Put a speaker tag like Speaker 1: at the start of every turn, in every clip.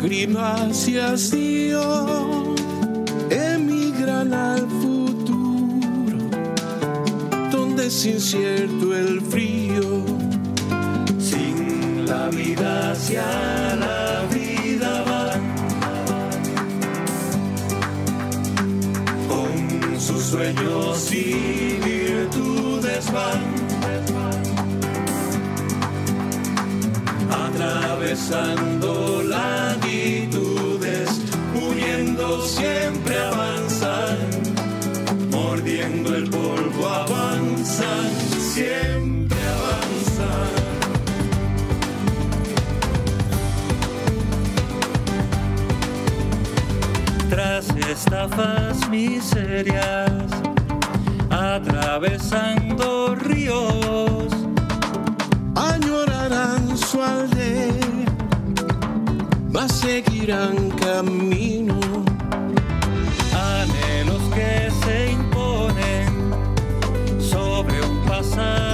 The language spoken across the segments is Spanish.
Speaker 1: Lágrimas y hastío, emigran al futuro, donde es incierto el frío.
Speaker 2: Sin la vida hacia la vida van. Con sus sueños y virtudes van. Atravesando siempre avanzan. Mordiendo el polvo avanzan, siempre avanzan. Tras estafas miserias, atravesando ríos,
Speaker 1: añorarán su aldea, mas seguirán camino.
Speaker 2: Un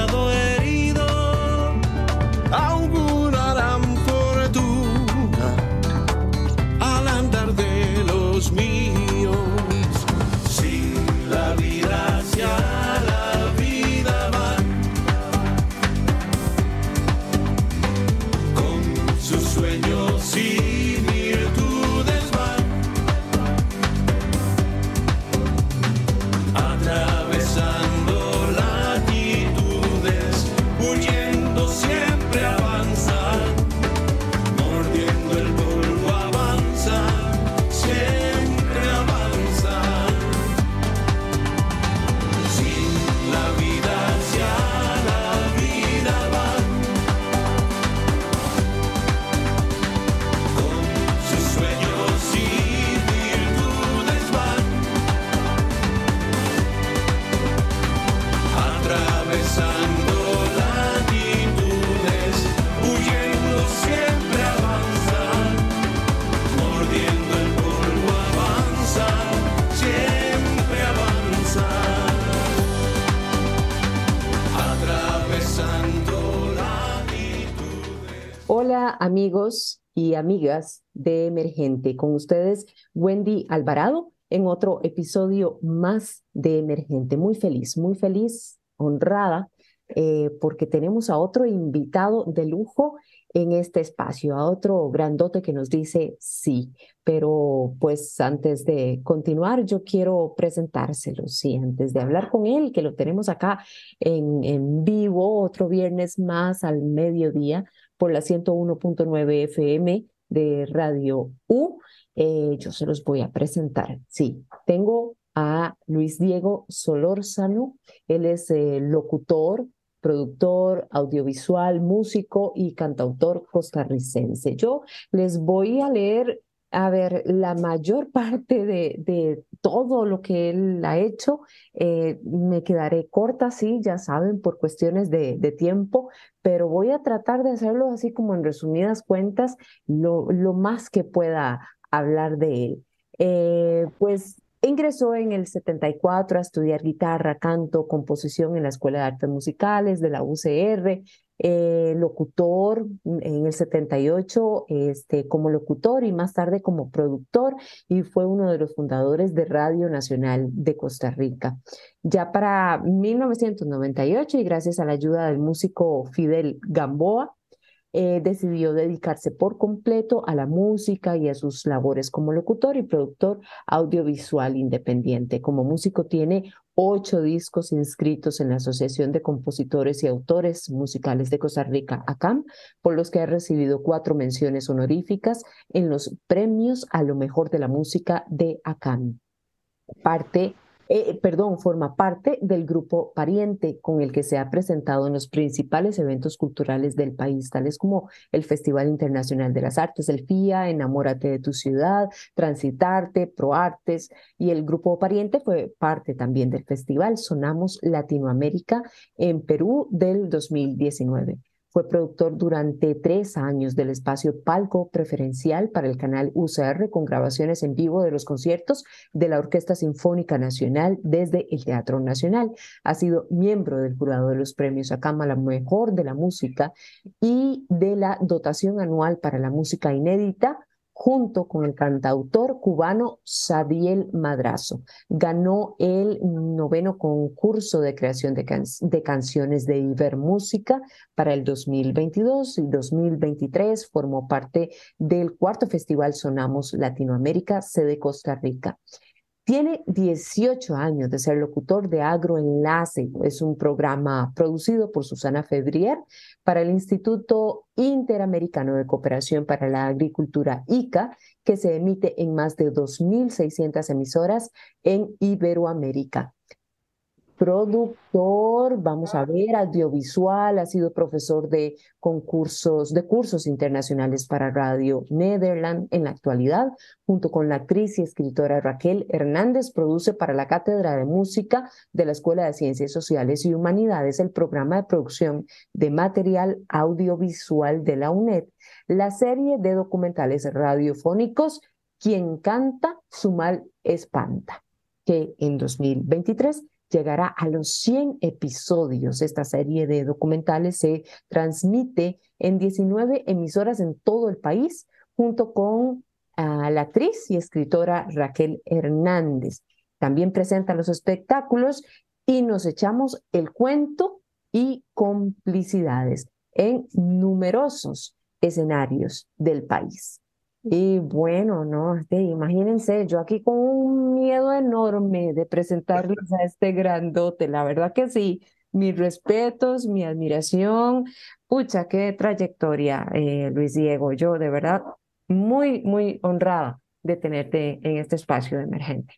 Speaker 3: amigos y amigas de Emergente, con ustedes Wendy Alvarado en otro episodio más de Emergente. Muy feliz, muy feliz, honrada, eh, porque tenemos a otro invitado de lujo en este espacio, a otro grandote que nos dice sí. Pero pues antes de continuar, yo quiero presentárselo, sí, antes de hablar con él, que lo tenemos acá en, en vivo, otro viernes más al mediodía por la 101.9 FM de Radio U. Eh, yo se los voy a presentar. Sí, tengo a Luis Diego Solórzano. Él es eh, locutor, productor audiovisual, músico y cantautor costarricense. Yo les voy a leer, a ver, la mayor parte de, de todo lo que él ha hecho. Eh, me quedaré corta, sí, ya saben, por cuestiones de, de tiempo, pero voy a tratar de hacerlo así como en resumidas cuentas, lo, lo más que pueda hablar de él. Eh, pues ingresó en el 74 a estudiar guitarra, canto, composición en la Escuela de Artes Musicales de la UCR, eh, locutor en el 78 este, como locutor y más tarde como productor y fue uno de los fundadores de Radio Nacional de Costa Rica. Ya para 1998 y gracias a la ayuda del músico Fidel Gamboa, eh, decidió dedicarse por completo a la música y a sus labores como locutor y productor audiovisual independiente. Como músico tiene ocho discos inscritos en la Asociación de Compositores y Autores Musicales de Costa Rica, ACAM, por los que ha recibido cuatro menciones honoríficas en los premios a lo mejor de la música de ACAM. Parte eh, perdón, forma parte del grupo Pariente, con el que se ha presentado en los principales eventos culturales del país, tales como el Festival Internacional de las Artes, el FIA, Enamórate de tu ciudad, Transitarte, ProArtes, y el grupo Pariente fue parte también del festival Sonamos Latinoamérica en Perú del 2019. Fue productor durante tres años del espacio Palco Preferencial para el canal UCR con grabaciones en vivo de los conciertos de la Orquesta Sinfónica Nacional desde el Teatro Nacional. Ha sido miembro del jurado de los premios a Cámara Mejor de la Música y de la dotación anual para la música inédita junto con el cantautor cubano Sadiel Madrazo. Ganó el noveno concurso de creación de, de, canciones de Ibermúsica para el 2022 y 2023. Formó parte del cuarto Festival Sonamos Latinoamérica, sede Costa Rica. Tiene 18 años de ser locutor de Agroenlace. Es un programa producido por Susana Febrier para el Instituto Interamericano de Cooperación para la Agricultura, ICA, que se emite en más de 2.600 emisoras en Iberoamérica productor, vamos a ver, audiovisual, ha sido profesor de concursos, de cursos internacionales para Radio Nederland en la actualidad, junto con la actriz y escritora Raquel Hernández, produce para la Cátedra de Música de la Escuela de Ciencias Sociales y Humanidades el programa de producción de material audiovisual de la UNED, la serie de documentales radiofónicos Quien canta, su mal espanta, que en 2023 llegará a los 100 episodios. Esta serie de documentales se transmite en 19 emisoras en todo el país, junto con ah, la actriz y escritora Raquel Hernández. También presenta los espectáculos y nos echamos el cuento y complicidades en numerosos escenarios del país. Y bueno, no, imagínense, yo aquí con un miedo enorme de presentarles a este grandote, la verdad que sí, mis respetos, mi admiración, pucha, qué trayectoria, eh, Luis Diego, yo de verdad muy, muy honrada de tenerte en este espacio de emergente.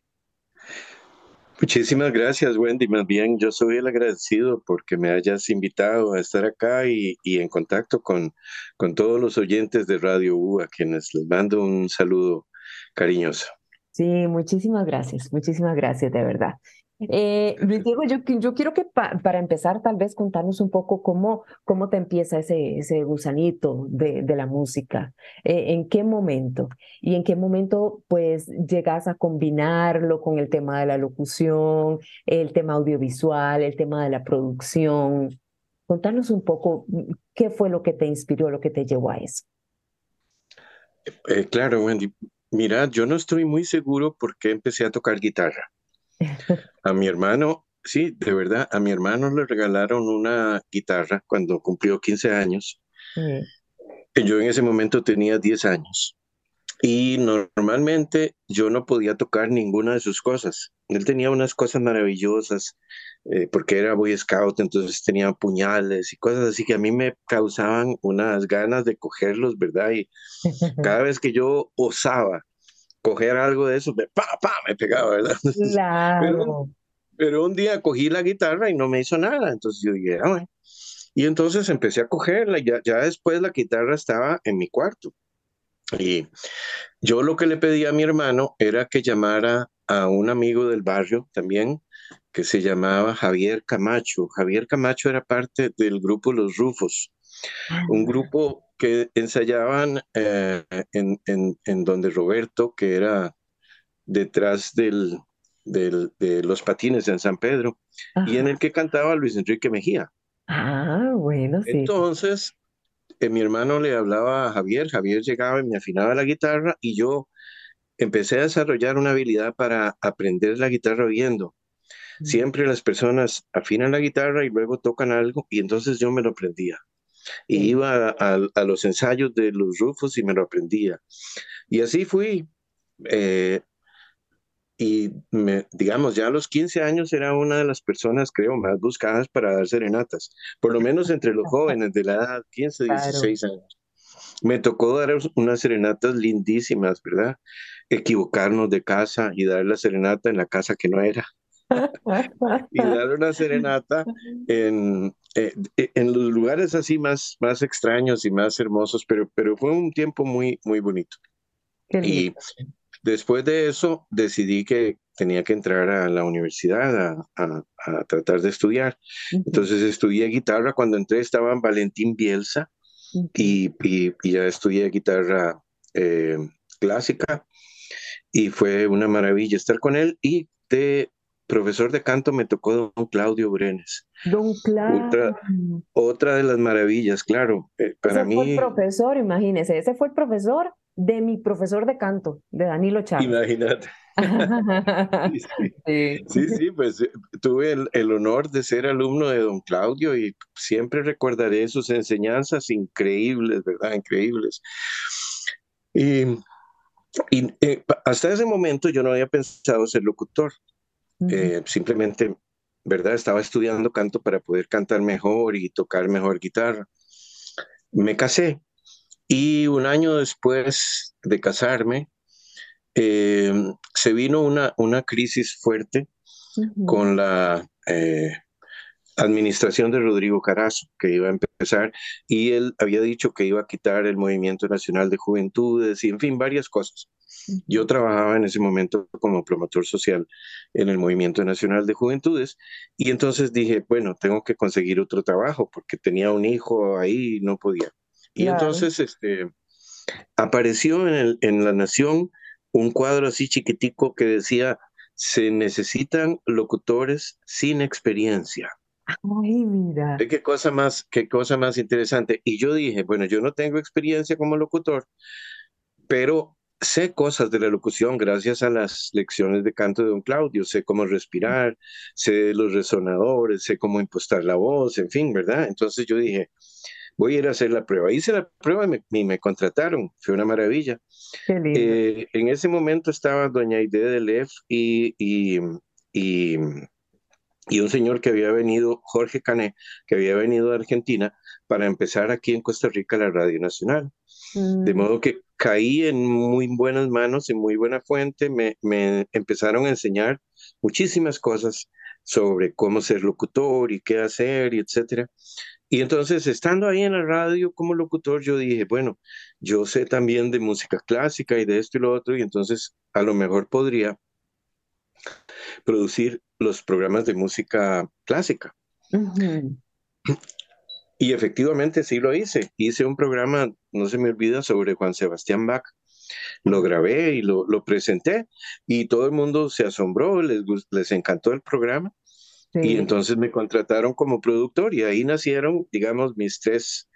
Speaker 4: Muchísimas gracias, Wendy. Más bien, yo soy el agradecido porque me hayas invitado a estar acá y, en contacto con, con todos los oyentes de Radio U, a quienes les mando un saludo cariñoso.
Speaker 3: Sí, muchísimas gracias, muchísimas gracias, de verdad. Eh, Luis Diego, yo, yo quiero que para empezar tal vez contarnos un poco cómo, cómo te empieza ese, ese gusanito de, de la música, eh, en qué momento y en qué momento pues llegas a combinarlo con el tema de la locución, el tema audiovisual, el tema de la producción. Contanos un poco mm, qué fue lo que te inspiró, lo que te llevó a eso.
Speaker 4: Eh, claro, Wendy. Mira, yo no estoy muy seguro por qué empecé a tocar guitarra. A mi hermano, sí, de verdad, a mi hermano le regalaron una guitarra cuando cumplió 15 años. Yo en ese momento tenía 10 años. Y normalmente yo no podía tocar ninguna de sus cosas. Él tenía unas cosas maravillosas, eh, porque era Boy Scout, entonces tenía puñales y cosas así que a mí me causaban unas ganas de cogerlos, ¿verdad? Y cada vez que yo osaba coger algo de eso, me, pa, pa, me pegaba, ¿verdad?
Speaker 3: Claro.
Speaker 4: Pero, un día cogí la guitarra y no me hizo nada, entonces yo dije, ah, Y entonces empecé a cogerla, ya, ya después la guitarra estaba en mi cuarto. Y yo lo que le pedí a mi hermano era que llamara a un amigo del barrio también, que se llamaba Javier Camacho. Javier Camacho era parte del grupo Los Rufos, un ah. grupo que ensayaban eh, en, en, donde Roberto, que era detrás del, del, de los patines en San Pedro, y en el que cantaba Luis Enrique Mejía.
Speaker 3: Ah, bueno, sí.
Speaker 4: Entonces, eh, mi hermano le hablaba a Javier, Javier llegaba y me afinaba la guitarra y yo empecé a desarrollar una habilidad para aprender la guitarra oyendo. Siempre las personas afinan la guitarra y luego tocan algo y entonces yo me lo aprendía. Y iba a, los ensayos de los Rufos y me lo aprendía. Y así fui. Eh, y me, digamos, ya a los 15 años era una de las personas, creo, más buscadas para dar serenatas, por lo menos entre los jóvenes de la edad 15, 16 años. Me tocó dar unas serenatas lindísimas, ¿verdad? Equivocarnos de casa y dar la serenata en la casa que no era. y dar una serenata en, eh, en los lugares así más, más extraños y más hermosos, pero, pero fue un tiempo muy, muy bonito. Y después de eso decidí que tenía que entrar a la universidad a, a, tratar de estudiar. Entonces estudié guitarra. Cuando entré estaba en Valentín Bielsa y, y, ya estudié guitarra eh, clásica y fue una maravilla estar con él y de profesor de canto me tocó don Claudio Brenes.
Speaker 3: Don Claudio.
Speaker 4: Otra, otra de las maravillas, claro. Eh, para
Speaker 3: ese
Speaker 4: mí.
Speaker 3: Fue el profesor, imagínese, ese fue el profesor de mi profesor de canto, de Danilo Chávez.
Speaker 4: Imagínate. sí, sí. sí, pues eh, tuve el, el, honor de ser alumno de don Claudio y siempre recordaré sus enseñanzas increíbles, ¿verdad? Increíbles. Y, y eh, hasta ese momento yo no había pensado ser locutor. Eh, simplemente, ¿verdad? Estaba estudiando canto para poder cantar mejor y tocar mejor guitarra. Me casé y un año después de casarme, eh, se vino una, una crisis fuerte con la eh, administración de Rodrigo Carazo, que iba a empezar, y él había dicho que iba a quitar el Movimiento Nacional de Juventudes y, en fin, varias cosas. Yo trabajaba en ese momento como promotor social en el Movimiento Nacional de Juventudes y entonces dije, bueno, tengo que conseguir otro trabajo porque tenía un hijo ahí y no podía. Y entonces este, apareció en, el, en La Nación un cuadro así chiquitico que decía, se necesitan locutores sin experiencia.
Speaker 3: Ay, mira.
Speaker 4: Qué cosa más, qué cosa más interesante. Y yo dije, bueno, yo no tengo experiencia como locutor, pero sé cosas de la locución gracias a las lecciones de canto de don Claudio, sé cómo respirar, sé los resonadores, sé cómo impostar la voz, en fin, ¿verdad? Entonces yo dije, voy a ir a hacer la prueba. Hice la prueba y me, me contrataron, fue una maravilla. Eh, en ese momento estaba doña Aide de Lev y, y, y, y, un señor que había venido, Jorge Cané, que había venido de Argentina para empezar aquí en Costa Rica la Radio Nacional. De mm. modo que caí en muy buenas manos, en muy buena fuente, me, me empezaron a enseñar muchísimas cosas sobre cómo ser locutor y qué hacer y etcétera. Y entonces, estando ahí en la radio como locutor, yo dije, bueno, yo sé también de música clásica y de esto y lo otro, y entonces a lo mejor podría producir los programas de música clásica. Y efectivamente sí lo hice. Hice un programa, no se me olvida, sobre Juan Sebastián Bach. Lo grabé y lo, lo presenté y todo el mundo se asombró, les, les encantó el programa. Y entonces me contrataron como productor y ahí nacieron, digamos, mis tres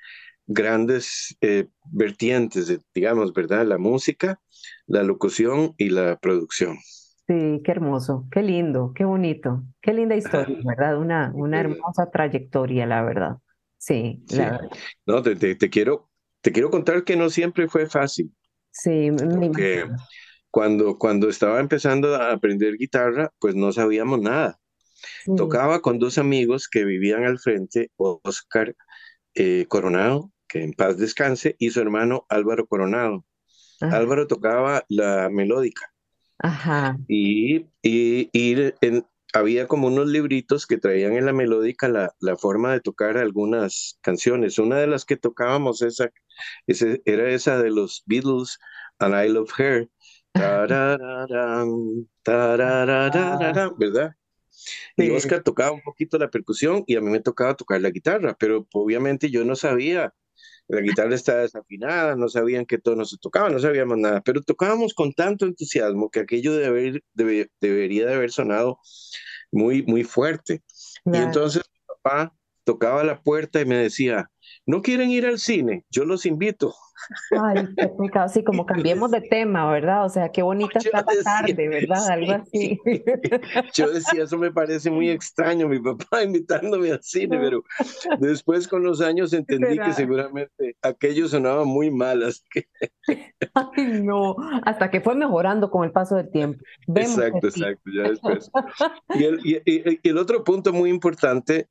Speaker 4: grandes eh, vertientes, digamos, ¿verdad? La música, la locución y la producción.
Speaker 3: Sí, qué hermoso, qué lindo, qué bonito, qué linda historia, ¿verdad? Una, una hermosa trayectoria, la verdad. Sí,
Speaker 4: No, te, te, quiero, te quiero contar que no siempre fue fácil.
Speaker 3: Sí,
Speaker 4: porque cuando, cuando estaba empezando a aprender guitarra, pues no sabíamos nada. Tocaba con dos amigos que vivían al frente, Oscar eh, Coronado, que en paz descanse, y su hermano Álvaro Coronado. Álvaro tocaba la melódica.
Speaker 3: Ajá.
Speaker 4: Y, y, y en, había como unos libritos que traían en la melódica la, la, forma de tocar algunas canciones. Una de las que tocábamos esa, ese, era esa de los Beatles, And I Love Her. ¿Verdad? Y Oscar tocaba un poquito la percusión y a mí me tocaba tocar la guitarra, pero obviamente yo no sabía. La guitarra estaba desafinada, no sabían qué tono se tocaba, no sabíamos nada, pero tocábamos con tanto entusiasmo que aquello de debería de haber sonado muy, muy fuerte. Y entonces mi papá tocaba la puerta y me decía, ¿no quieren ir al cine? Yo los invito.
Speaker 3: Ay, qué pecado, sí, como cambiemos de tema, ¿verdad? O sea, qué bonita
Speaker 4: Yo
Speaker 3: está la tarde, ¿verdad? Algo así.
Speaker 4: Yo decía, eso me parece muy extraño, mi papá invitándome al cine, pero después con los años entendí que
Speaker 3: ¿Verdad?
Speaker 4: seguramente aquello sonaba muy mal, así que
Speaker 3: Ay, no, hasta que fue mejorando con el paso del tiempo. Vemos que
Speaker 4: Exacto, exacto, ya después. Y el, y- y el otro punto muy importante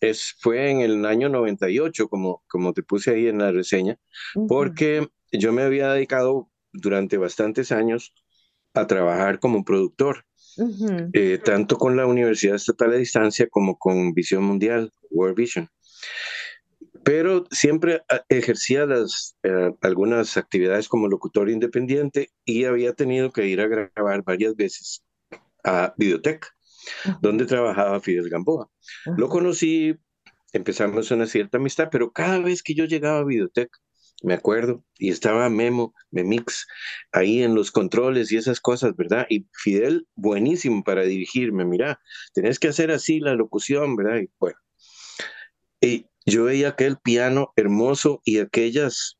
Speaker 4: es, fue en el año 98, como, como te puse ahí en la reseña, porque yo me había dedicado durante bastantes años a trabajar como productor, eh, tanto con la Universidad Estatal a Distancia como con Visión Mundial, World Vision. Pero siempre ah, ejercía las, eh, algunas actividades como locutor independiente y había tenido que ir a grabar varias veces a Videotech,
Speaker 3: ujú,
Speaker 4: donde trabajaba Fidel Gamboa. Lo conocí, empezamos una cierta amistad, pero cada vez que yo llegaba a Videotech, me acuerdo, y estaba Memo, Memix, ahí en los controles y esas cosas, ¿verdad? Y Fidel, buenísimo para dirigirme, mira, tenés que hacer así la locución, ¿verdad? Y bueno, y yo veía aquel piano hermoso y aquellos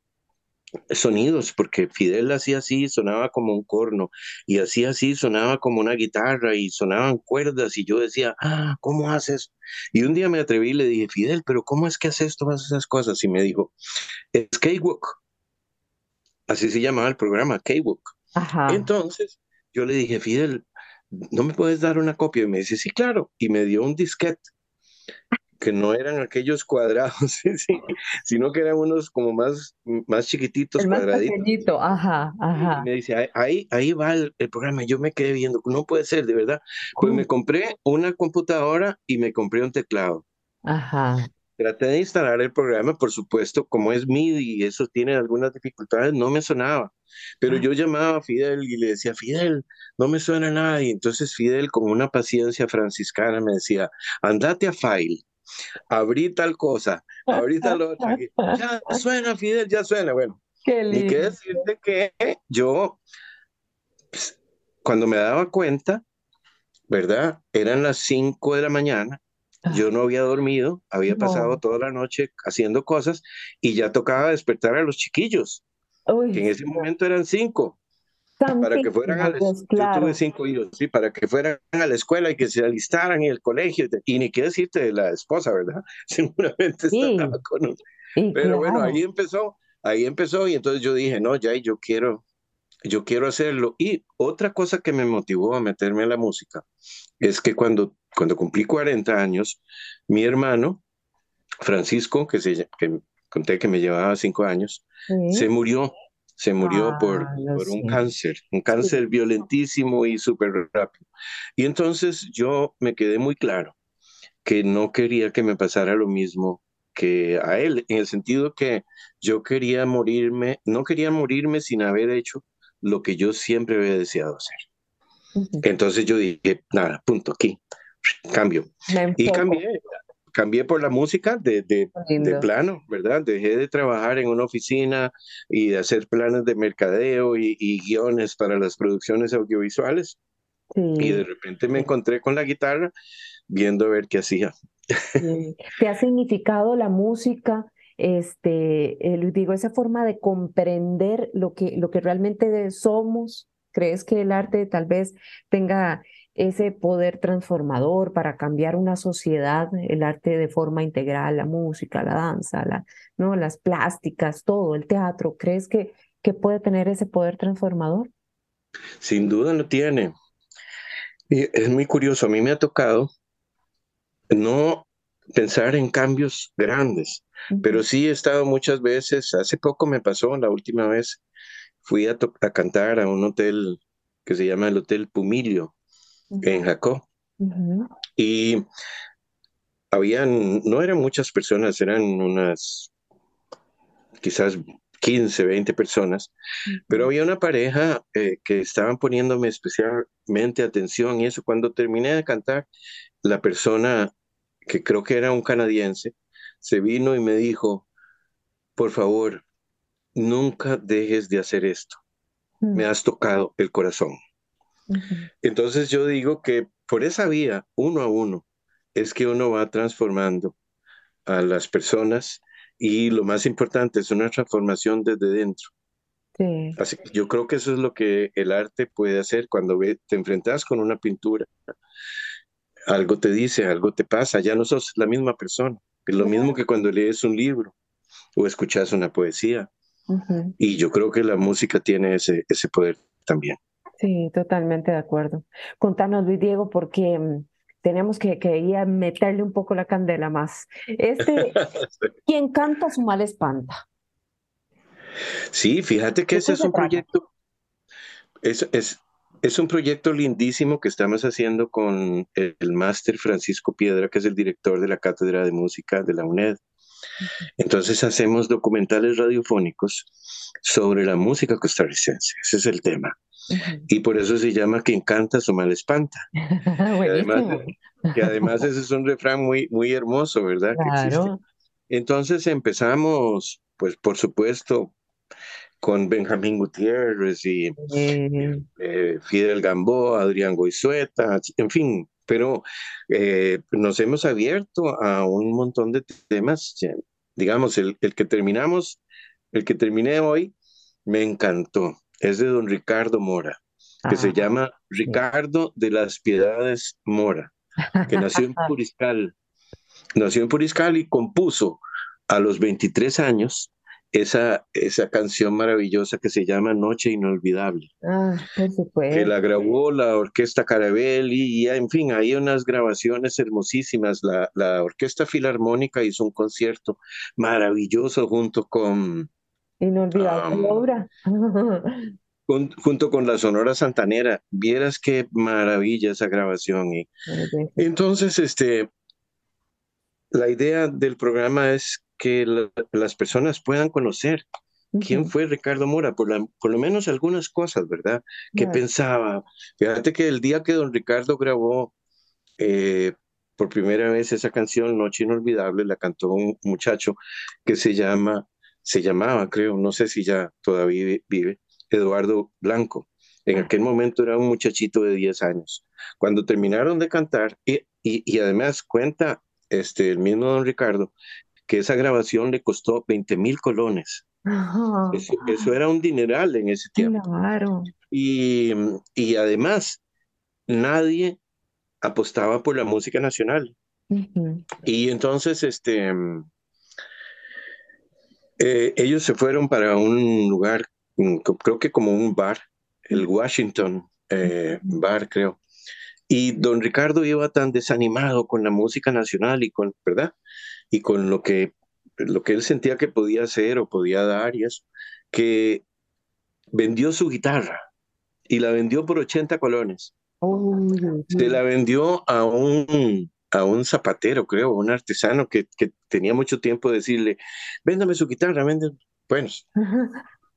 Speaker 4: sonidos, porque Fidel hacía así, sonaba como un corno, y hacía así, sonaba como una guitarra, y sonaban cuerdas, y yo decía, ah, ¿cómo haces? Y un día me atreví y le dije, Fidel, pero ¿cómo es que haces todas esas cosas? Y me dijo, es K-Walk. Así se llamaba el programa, K-Walk. Entonces, yo le dije, Fidel, ¿no me puedes dar una copia? Y me dice, sí, claro. Y me dio un disquete, que no eran aquellos cuadrados, sino que eran unos como más, más chiquititos,
Speaker 3: El más
Speaker 4: cuadraditos.
Speaker 3: pequeñito, ajá,
Speaker 4: Y
Speaker 3: ajá.
Speaker 4: me dice, "Ahí- ahí, va el, el programa. Yo me quedé viendo, no puede ser, de verdad. Pues me compré una computadora y me compré un teclado.
Speaker 3: Ajá.
Speaker 4: Traté de instalar el programa, por supuesto, como es MIDI y eso tiene algunas dificultades, no me sonaba. Pero
Speaker 3: Ah.
Speaker 4: yo llamaba a Fidel y le decía, Fidel, no me suena nada. Y entonces Fidel, con una paciencia franciscana, me decía, andate a File, abrí tal cosa, abrí tal otra. Y, Ya suena, Fidel, ya suena. Bueno,
Speaker 3: lindo.
Speaker 4: que decirte que yo, pues, cuando me daba cuenta, ¿verdad? Eran las 5 de la mañana, yo no había dormido, había pasado
Speaker 3: No.
Speaker 4: toda la noche haciendo cosas y ya tocaba despertar a los chiquillos,
Speaker 3: Uy,
Speaker 4: que en ese momento eran cinco, para que fueran a la,
Speaker 3: Dios,
Speaker 4: yo
Speaker 3: claro.
Speaker 4: tuve cinco hijos, sí, para que fueran a la escuela y que se alistaran en el colegio, y ni qué decirte de la esposa, ¿verdad? Seguramente
Speaker 3: Sí.
Speaker 4: estaba con un-
Speaker 3: Y
Speaker 4: pero bueno,
Speaker 3: claro.
Speaker 4: ahí empezó, ahí empezó y entonces yo dije, no, ya, yo quiero, yo quiero hacerlo. Y otra cosa que me motivó a meterme a la música es que cuando, cuando cumplí 40 años, mi hermano, Francisco, que, se, que conté que me llevaba cinco años,
Speaker 3: Sí.
Speaker 4: se murió, se murió por,
Speaker 3: Ah,
Speaker 4: por un cáncer, un cáncer violentísimo y súper rápido. Y entonces yo me quedé muy claro que no quería que me pasara lo mismo que a él, en el sentido que yo quería morirme, no quería morirme sin haber hecho lo que yo siempre había deseado hacer. Entonces yo dije, nada, punto, aquí, cambio. Y cambié, cambié por la música de, de, de plano, ¿verdad? Dejé de trabajar en una oficina y de hacer planes de mercadeo y, y guiones para las producciones audiovisuales. Y
Speaker 3: Sí,
Speaker 4: de repente me encontré con la guitarra viendo a ver qué hacía.
Speaker 3: sí. ¿Te ha significado la música, este, el- digo, esa forma de comprender lo que, lo que realmente somos? ¿Crees que el arte tal vez tenga ese poder transformador para cambiar una sociedad, el arte de forma integral, la música, la danza, la, ¿no? las plásticas, todo, el teatro? ¿Crees que, que puede tener ese poder transformador?
Speaker 4: Sin duda lo tiene. Y es muy curioso, a mí me ha tocado no pensar en cambios grandes, pero sí he estado muchas veces, hace poco me pasó, la última vez fui a, a cantar a un hotel que se llama el Hotel Pumilio en
Speaker 3: Ujú.
Speaker 4: y habían, no eran muchas personas, eran unas quizás 15, 20 personas, pero había una pareja eh, que estaban poniéndome especialmente atención y eso. Cuando terminé de cantar, la persona que creo que era un canadiense, se vino y me dijo, por favor, nunca dejes de hacer esto, me has tocado el corazón. Entonces yo digo que por esa vía, uno a uno, es que uno va transformando a las personas y lo más importante es una transformación desde dentro.
Speaker 3: Sí.
Speaker 4: Así que yo creo que eso es lo que el arte puede hacer cuando ve, te enfrentas con una pintura. Algo te dice, algo te pasa, ya no sos la misma persona. Es lo mismo que cuando lees un libro o escuchas una poesía. Y yo creo que la música tiene ese, ese poder también.
Speaker 3: Sí, totalmente de acuerdo. Contanos, Luis Diego, porque mm, tenemos que, que ir a meterle un poco la candela más. Este, quien canta su mal espanta.
Speaker 4: Sí, fíjate que
Speaker 3: ¿De
Speaker 4: ese es un
Speaker 3: trata?
Speaker 4: proyecto, es, es, es un proyecto lindísimo que estamos haciendo con el, el máster Francisco Piedra, que es el director de la Cátedra de Música de la UNED. Entonces hacemos documentales radiofónicos sobre la música costarricense. Ese es el tema. Y por eso se llama Quien canta su mal espanta. Además,
Speaker 3: Buenísimo.
Speaker 4: que además ese es un refrán muy, muy hermoso, ¿verdad? Que. Entonces empezamos, pues por supuesto, con Benjamín Gutiérrez y
Speaker 3: Eh,
Speaker 4: eh, Fidel Gamboa, Adrián Goizueta, en fin, pero eh, nos hemos abierto a un montón de temas. Digamos, el, el que terminamos, el que terminé hoy, me encantó. Es de don Ricardo Mora, que se
Speaker 3: ah,
Speaker 4: llama Ricardo de las Piedades Mora, que nació en Puriscal. Nació en Puriscal y compuso a los 23 años esa, esa canción maravillosa que se llama Noche Inolvidable
Speaker 3: ah,
Speaker 4: que la grabó la Orquesta Carabelli, y en fin, hay unas grabaciones hermosísimas. La, la Orquesta Filarmónica hizo un concierto maravilloso junto con,
Speaker 3: Inolvidable
Speaker 4: am,
Speaker 3: obra.
Speaker 4: con- junto con la Sonora Santanera. Vieras qué maravilla esa grabación. Y entonces, este, la idea del programa es que la- las personas puedan conocer quién fue Ricardo Mora, por, la- por lo menos algunas cosas, ¿verdad? ¿Qué
Speaker 3: claro.
Speaker 4: pensaba? Fíjate que el día que don Ricardo grabó eh, por primera vez esa canción, Noche Inolvidable, la cantó un muchacho que se llama, se llamaba, creo, no sé si ya todavía vi- vive, Eduardo Blanco. En aquel momento era un muchachito de 10 años. Cuando terminaron de cantar, y, y, y además cuenta este, el mismo don Ricardo, que esa grabación le costó 20 mil colones. Eso, eso era un dineral en ese tiempo.
Speaker 3: claro.
Speaker 4: Y, y además, nadie apostaba por la música nacional. Y entonces, este, eh, ellos se fueron para un lugar, mm, creo que como un bar, el Washington eh, Bar, creo. Y don Ricardo iba tan desanimado con la música nacional y con, ¿verdad? Y con lo que, lo que él sentía que podía hacer o podía dar y eso, que vendió su guitarra y la vendió por 80 colones.
Speaker 3: Uy,
Speaker 4: Se la vendió a un, a un zapatero, creo, un artesano que, que tenía mucho tiempo de decirle, véndame su guitarra, véndame. Bueno,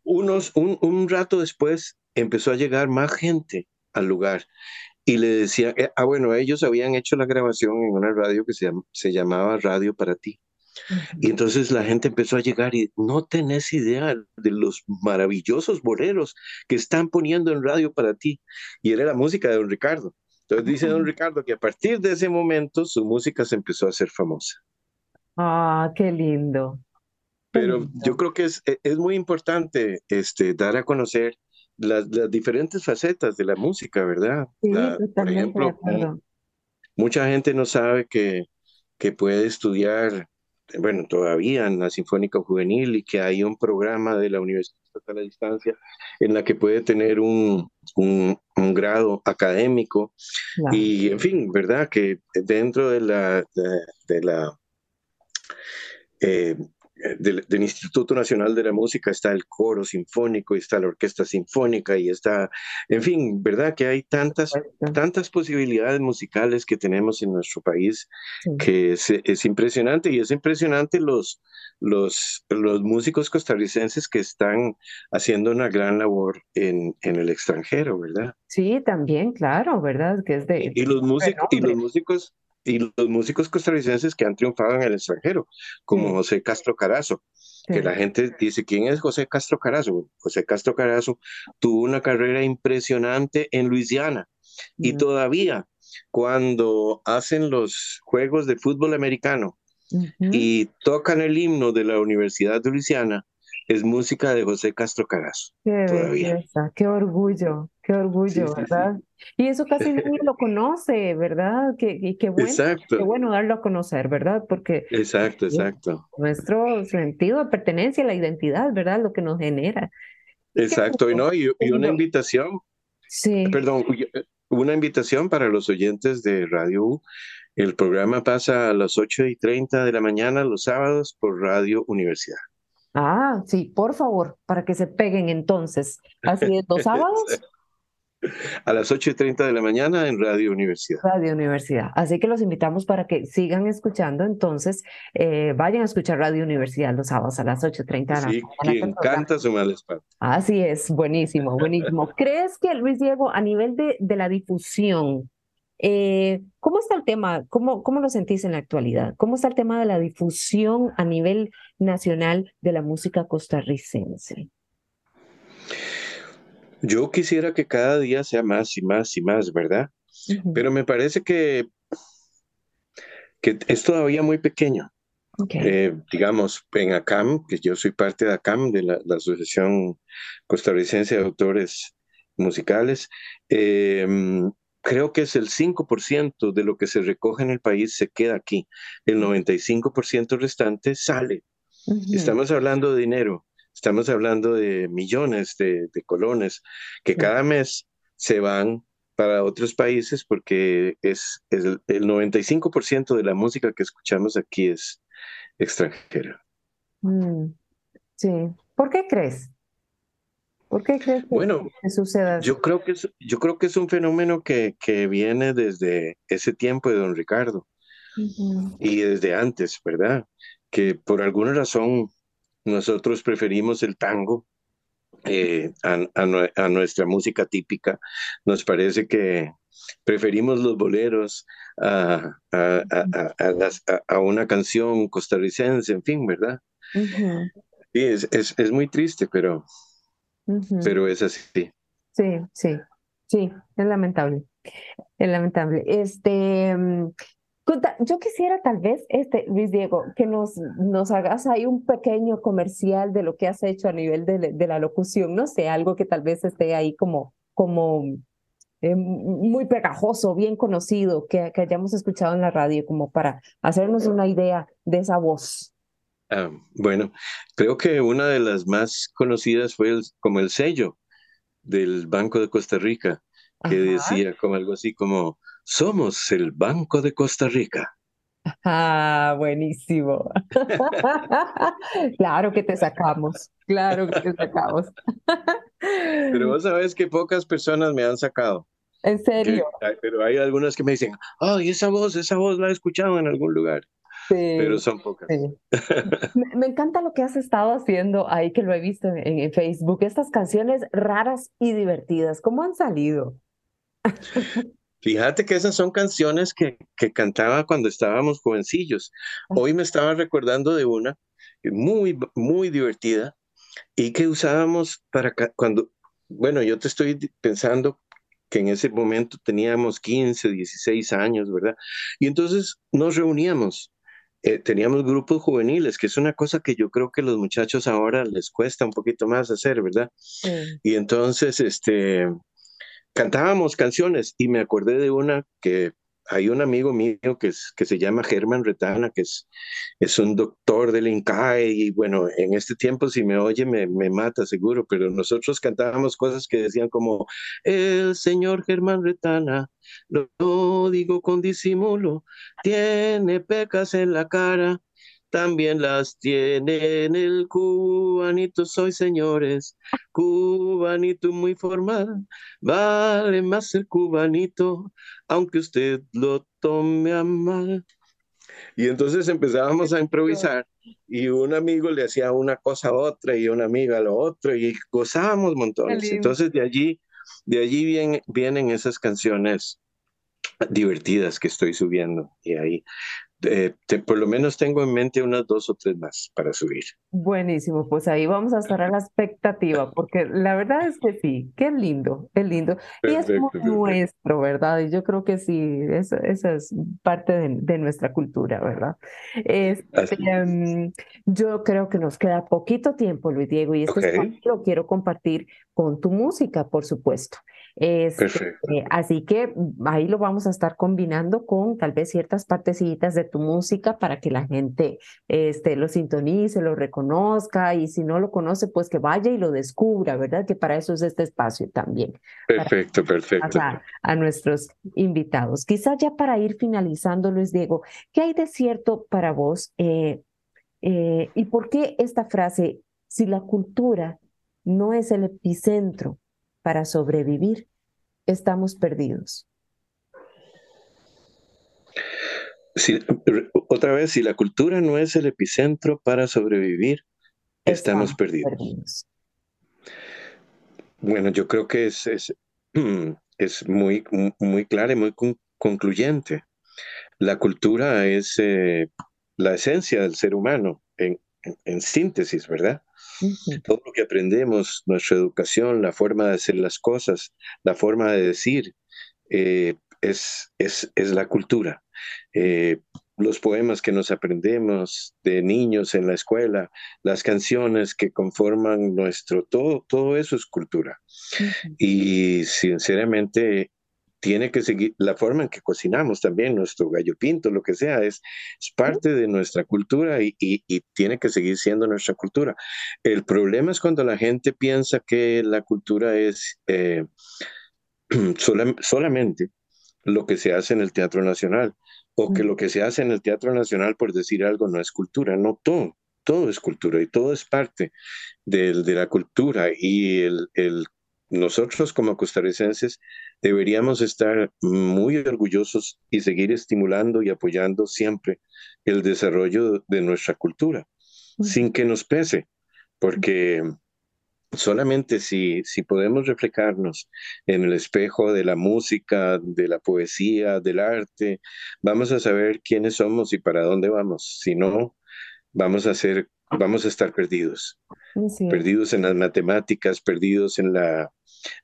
Speaker 4: unos, un, un rato después empezó a llegar más gente al lugar y le decía, eh, ah, bueno, ellos habían hecho la grabación en una radio que se, se llamaba Radio para ti. Y entonces la gente empezó a llegar y no tenés idea de los maravillosos boleros que están poniendo en radio para ti. Y era la música de don Ricardo. Entonces dice don Ricardo que a partir de ese momento su música se empezó a hacer famosa.
Speaker 3: Ah, qué lindo. Qué
Speaker 4: Pero
Speaker 3: lindo.
Speaker 4: yo creo que es, e- es muy importante este, dar a conocer las, las diferentes facetas de la música, ¿verdad?
Speaker 3: Sí,
Speaker 4: La- por ejemplo, mucha gente no sabe que, que puede estudiar, bueno, todavía en la Sinfónica Juvenil y que hay un programa de la Universidad a Distancia en la que puede tener un, un, un grado académico
Speaker 3: Claro.
Speaker 4: y, en fin, ¿verdad? Que dentro de la, de, de la eh, del, del Instituto Nacional de la Música está el coro sinfónico, y está la orquesta sinfónica y está, en fin, ¿verdad? Que hay tantas, tantas posibilidades musicales que tenemos en nuestro país
Speaker 3: Sí.
Speaker 4: que es, es impresionante y es impresionante los, los, los músicos costarricenses que están haciendo una gran labor en, en el extranjero, ¿verdad?
Speaker 3: Sí, también, claro, ¿verdad? Que es de
Speaker 4: Y, y los músicos, y los músicos, y los músicos costarricenses que han triunfado en el extranjero, como
Speaker 3: Sí,
Speaker 4: José Castro Carazo, que la gente dice, ¿quién es José Castro Carazo? José Castro Carazo tuvo una carrera impresionante en Luisiana y todavía cuando hacen los juegos de fútbol americano y tocan el himno de la Universidad de Luisiana, es música de José Castro Carazo.
Speaker 3: Qué
Speaker 4: todavía.
Speaker 3: belleza, qué orgullo, qué orgullo,
Speaker 4: Sí, sí, sí.
Speaker 3: ¿verdad? Y eso casi nadie lo conoce, ¿verdad? Qué, y qué bueno, qué bueno darlo a conocer, ¿verdad? Porque
Speaker 4: exacto, exacto.
Speaker 3: nuestro sentido de pertenencia, la identidad, ¿verdad? Lo que nos genera. Qué
Speaker 4: Exacto, y, no, y, y una invitación,
Speaker 3: Sí.
Speaker 4: perdón, eh, una invitación para los oyentes de Radio U. El programa pasa a las 8 y 30 de la mañana los sábados por Radio Universidad.
Speaker 3: Ah, sí, por favor, para que se peguen entonces. Así es, los sábados,
Speaker 4: A las 8 y 30 de la mañana en Radio Universidad.
Speaker 3: Radio Universidad. Así que los invitamos para que sigan escuchando. Entonces, eh, vayan a escuchar Radio Universidad los sábados a las 8:30 de la
Speaker 4: Sí,
Speaker 3: mañana.
Speaker 4: quien canta su mal espalda.
Speaker 3: Así es, buenísimo, buenísimo. ¿Crees que, Luis Diego, a nivel de, de la difusión, eh, ¿cómo está el tema? ¿Cómo, cómo lo sentís en la actualidad? ¿Cómo está el tema de la difusión a nivel nacional de la música costarricense?
Speaker 4: Yo quisiera que cada día sea más y más y más, ¿verdad? Pero me parece que, que es todavía muy pequeño.
Speaker 3: ok.
Speaker 4: Eh, digamos, en ACAM, que yo soy parte de ACAM, de la, la Asociación Costarricense de Autores Musicales, eh, mm, creo que es el 5% de lo que se recoge en el país se queda aquí. El 95% restante sale. Estamos hablando de dinero, estamos hablando de millones de, de colones que
Speaker 3: Sí.
Speaker 4: cada mes se van para otros países porque es, es el, el 95% de la música que escuchamos aquí es extranjera.
Speaker 3: mm, sí. ¿Por qué crees? ¿Por qué crees que,
Speaker 4: Bueno,
Speaker 3: que suceda así?
Speaker 4: yo creo que es, yo creo que es un fenómeno que, que viene desde ese tiempo de don Ricardo y desde antes, ¿verdad? Que por alguna razón nosotros preferimos el tango eh, a, a nue- a nuestra música típica. Nos parece que preferimos los boleros a, las- una canción costarricense, en fin, ¿verdad? Sí, es, es, es muy triste, pero, pero es así.
Speaker 3: Sí, sí, sí, es lamentable, es lamentable. Este, mm, yo quisiera tal vez, este, Luis Diego, que nos, nos hagas ahí un pequeño comercial de lo que has hecho a nivel de, la- de la locución, no sé, algo que tal vez esté ahí como, como eh, muy pegajoso, bien conocido, que, que hayamos escuchado en la radio, como para hacernos una idea de esa voz.
Speaker 4: Ah, bueno, creo que una de las más conocidas fue el- como el sello del Banco de Costa Rica, que
Speaker 3: Ajá.
Speaker 4: decía como algo así como, somos el Banco de Costa Rica.
Speaker 3: Ah, buenísimo. Claro que te sacamos, claro que te sacamos.
Speaker 4: Pero vos sabés que pocas personas me han sacado.
Speaker 3: En serio,
Speaker 4: ay, pero hay algunas que me dicen, ay, esa voz, esa voz la he escuchado en algún lugar. Pero
Speaker 3: sí,
Speaker 4: son pocas.
Speaker 3: sí. Me, me encanta lo que has estado haciendo ahí, que lo he visto en, en Facebook, estas canciones raras y divertidas, ¿cómo han salido?
Speaker 4: Fíjate que esas son canciones que, que cantaba cuando estábamos jovencillos. Hoy me estaba recordando de una muy, muy divertida y que usábamos para cuando, bueno, yo te estoy pensando que en ese momento teníamos 15, 16 años, ¿verdad? Y entonces nos reuníamos. eh, teníamos grupos juveniles, que es una cosa que yo creo que los muchachos ahora les cuesta un poquito más hacer, ¿verdad?
Speaker 3: Sí.
Speaker 4: Y entonces, este, cantábamos canciones y me acordé de una que hay un amigo mío que, es, que se llama Germán Retana, que es, es un doctor del INCAE y bueno, en este tiempo si me oye me, me mata seguro, pero nosotros cantábamos cosas que decían como, el señor Germán Retana, lo, lo digo con disimulo, tiene pecas en la cara. También las tiene en el cubanito, soy señores, cubanito muy formal, vale más el cubanito, aunque usted lo tome a mal. Y entonces empezábamos a improvisar y un amigo le hacía una cosa a otra y una amiga a lo otro y gozábamos montones. Entonces de allí, de allí vienen, vienen esas canciones divertidas que estoy subiendo y ahí eh, por lo menos tengo en mente unas dos o tres más para subir.
Speaker 3: Buenísimo, pues ahí vamos a estar a la expectativa, porque la verdad es que sí, qué lindo, qué lindo. y es muy nuestro, ¿verdad? Y yo creo que sí, esa, es parte de, nuestra cultura, ¿verdad? Este, em, yo creo que nos queda poquito tiempo, Luis Diego, y este lo quiero compartir con tu música, por supuesto. Este, así que ahí lo vamos a estar combinando con tal vez ciertas partecitas de tu música para que la gente este, lo sintonice, lo reconozca y si no lo conoce, pues que vaya y lo descubra, ¿verdad? Que para eso es este espacio también.
Speaker 4: Perfecto, perfecto.
Speaker 3: A, nuestros invitados. Quizás ya para ir finalizando, Luis Diego, ¿qué hay de cierto para vos? Eh, eh, ¿Y por qué esta frase, si la cultura no es el epicentro para sobrevivir, estamos perdidos.
Speaker 4: Otra vez, si la cultura no es el epicentro para sobrevivir, estamos, perdidos. Bueno, yo creo que es, es, es muy, muy clara y muy concluyente. La cultura es eh, la esencia del ser humano, en, en síntesis, ¿verdad? Todo lo que aprendemos, nuestra educación, la forma de hacer las cosas, la forma de decir, eh, es, es, es, la cultura. Eh, los poemas que nos aprendemos de niños en la escuela, las canciones que conforman nuestro, todo, todo eso es cultura. Y sinceramente tiene que seguir, la forma en que cocinamos también, nuestro gallo pinto, lo que sea, es, es parte de nuestra cultura y, tiene que seguir siendo nuestra cultura. El problema es cuando la gente piensa que la cultura es eh, solamente lo que se hace en el Teatro Nacional o que lo que se hace en el Teatro Nacional, por decir algo, no es cultura, no todo. Todo es cultura y todo es parte de, de la cultura y el, el nosotros como costarricenses deberíamos estar muy orgullosos y seguir estimulando y apoyando siempre el desarrollo de nuestra cultura, sin que nos pese, porque solamente si, si podemos reflejarnos en el espejo de la música, de la poesía, del arte, vamos a saber quiénes somos y para dónde vamos. Si no, vamos a ser, vamos a estar perdidos. Perdidos en las matemáticas, perdidos en la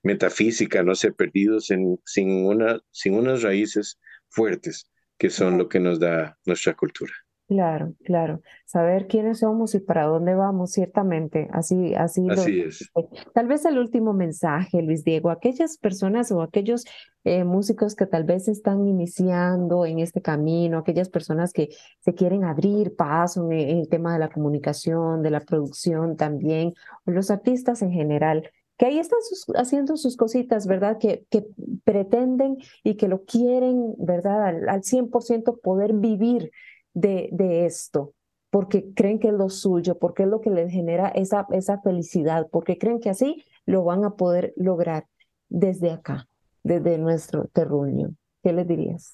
Speaker 4: metafísica, no sé, perdidos en, sin, una, sin unas raíces fuertes que son lo que nos da nuestra cultura.
Speaker 3: Claro, claro. Saber quiénes somos y para dónde vamos, ciertamente. Así, así,
Speaker 4: así es.
Speaker 3: Tal vez el último mensaje, Luis Diego, aquellas personas o aquellos eh, músicos que tal vez están iniciando en este camino, aquellas personas que se quieren abrir paso en, en el tema de la comunicación, de la producción también, o los artistas en general que ahí están haciendo sus cositas, ¿verdad? Que, que pretenden y que lo quieren, ¿verdad? Al, al 100% poder vivir de, de esto, porque creen que es lo suyo, porque es lo que les genera esa, esa felicidad, porque creen que así lo van a poder lograr desde acá, desde nuestro terruño. ¿Qué les dirías?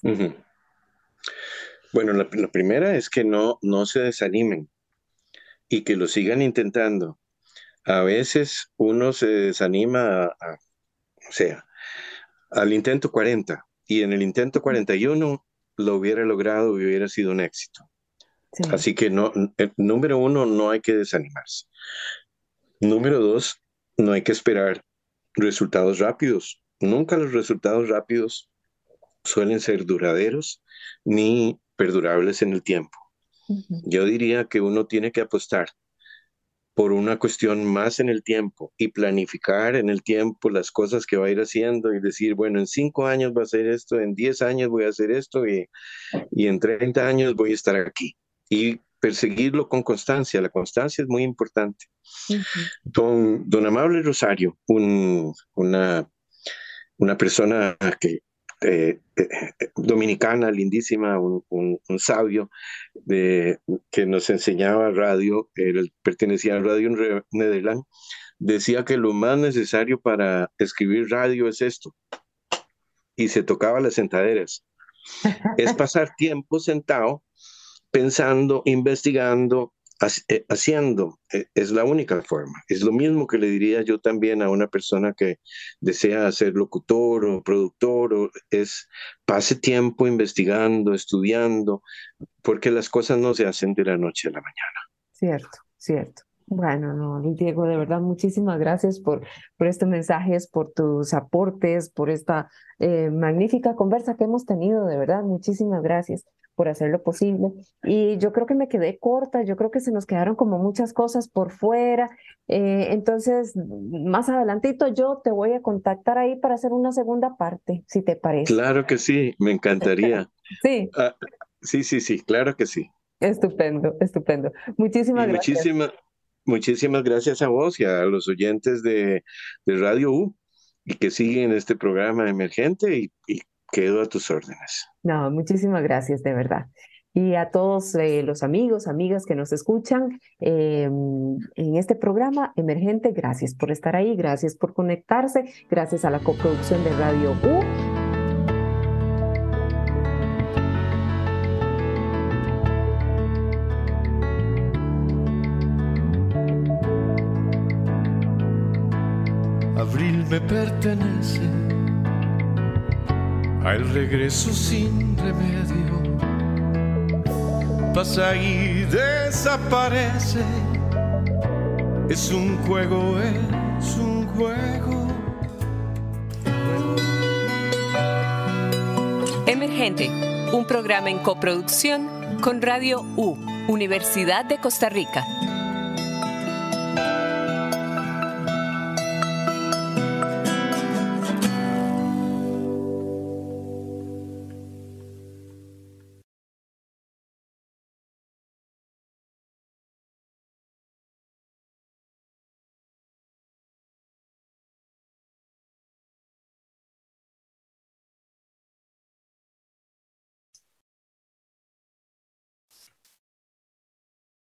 Speaker 4: Bueno, la, la, primera es que no, no se desanimen y que lo sigan intentando a veces uno se desanima, o sea, al intento 40 y en el intento 41 lo hubiera logrado y hubiera sido un éxito. Así que no, eh, número uno, no hay que desanimarse. Número dos, no hay que esperar resultados rápidos. Nunca los resultados rápidos suelen ser duraderos ni perdurables en el tiempo. Yo diría que uno tiene que apostar por una cuestión más en el tiempo y planificar en el tiempo las cosas que va a ir haciendo y decir, bueno, en cinco años va a hacer esto, en diez años voy a hacer esto y, y en treinta años voy a estar aquí. Y perseguirlo con constancia. La constancia es muy importante. don, don Amable Rosario, un, una, una persona que eh, eh, dominicana, lindísima, un, sabio que nos enseñaba radio, él pertenecía a Radio Nederland, decía que lo más necesario para escribir radio es esto. Y se tocaba las sentaderas. es pasar tiempo sentado, pensando, investigando, haciendo eh, es la única forma. Es lo mismo que le diría yo también a una persona que desea ser locutor o productor, o es pase tiempo investigando, estudiando, porque las cosas no se hacen de la noche a la mañana.
Speaker 3: Cierto, cierto. Bueno, no, Diego, de verdad, muchísimas gracias por, por este mensaje, por tus aportes, por esta eh, magnífica conversa que hemos tenido, de verdad, muchísimas gracias por hacer lo posible. Y yo creo que me quedé corta, yo creo que se nos quedaron como muchas cosas por fuera. Eh, entonces, más adelantito yo te voy a contactar ahí para hacer una segunda parte, si te parece.
Speaker 4: Claro que sí, me encantaría.
Speaker 3: sí.
Speaker 4: Ah, sí, sí, sí, claro que sí.
Speaker 3: Estupendo, estupendo. Muchísimas gracias.
Speaker 4: Muchísimas, muchísimas gracias a vos y a los oyentes de, de Radio U y que siguen este programa emergente y, y quedo a tus órdenes.
Speaker 3: No, muchísimas gracias, de verdad. Y a todos eh, los amigos, amigas que nos escuchan eh, en este programa emergente, gracias por estar ahí, gracias por conectarse, gracias a la coproducción de Radio U.
Speaker 1: Abril me pertenece al regreso sin remedio. Pasa y desaparece. Es un juego, es un juego.
Speaker 5: Emergente, un programa en coproducción con Radio U, Universidad de Costa Rica.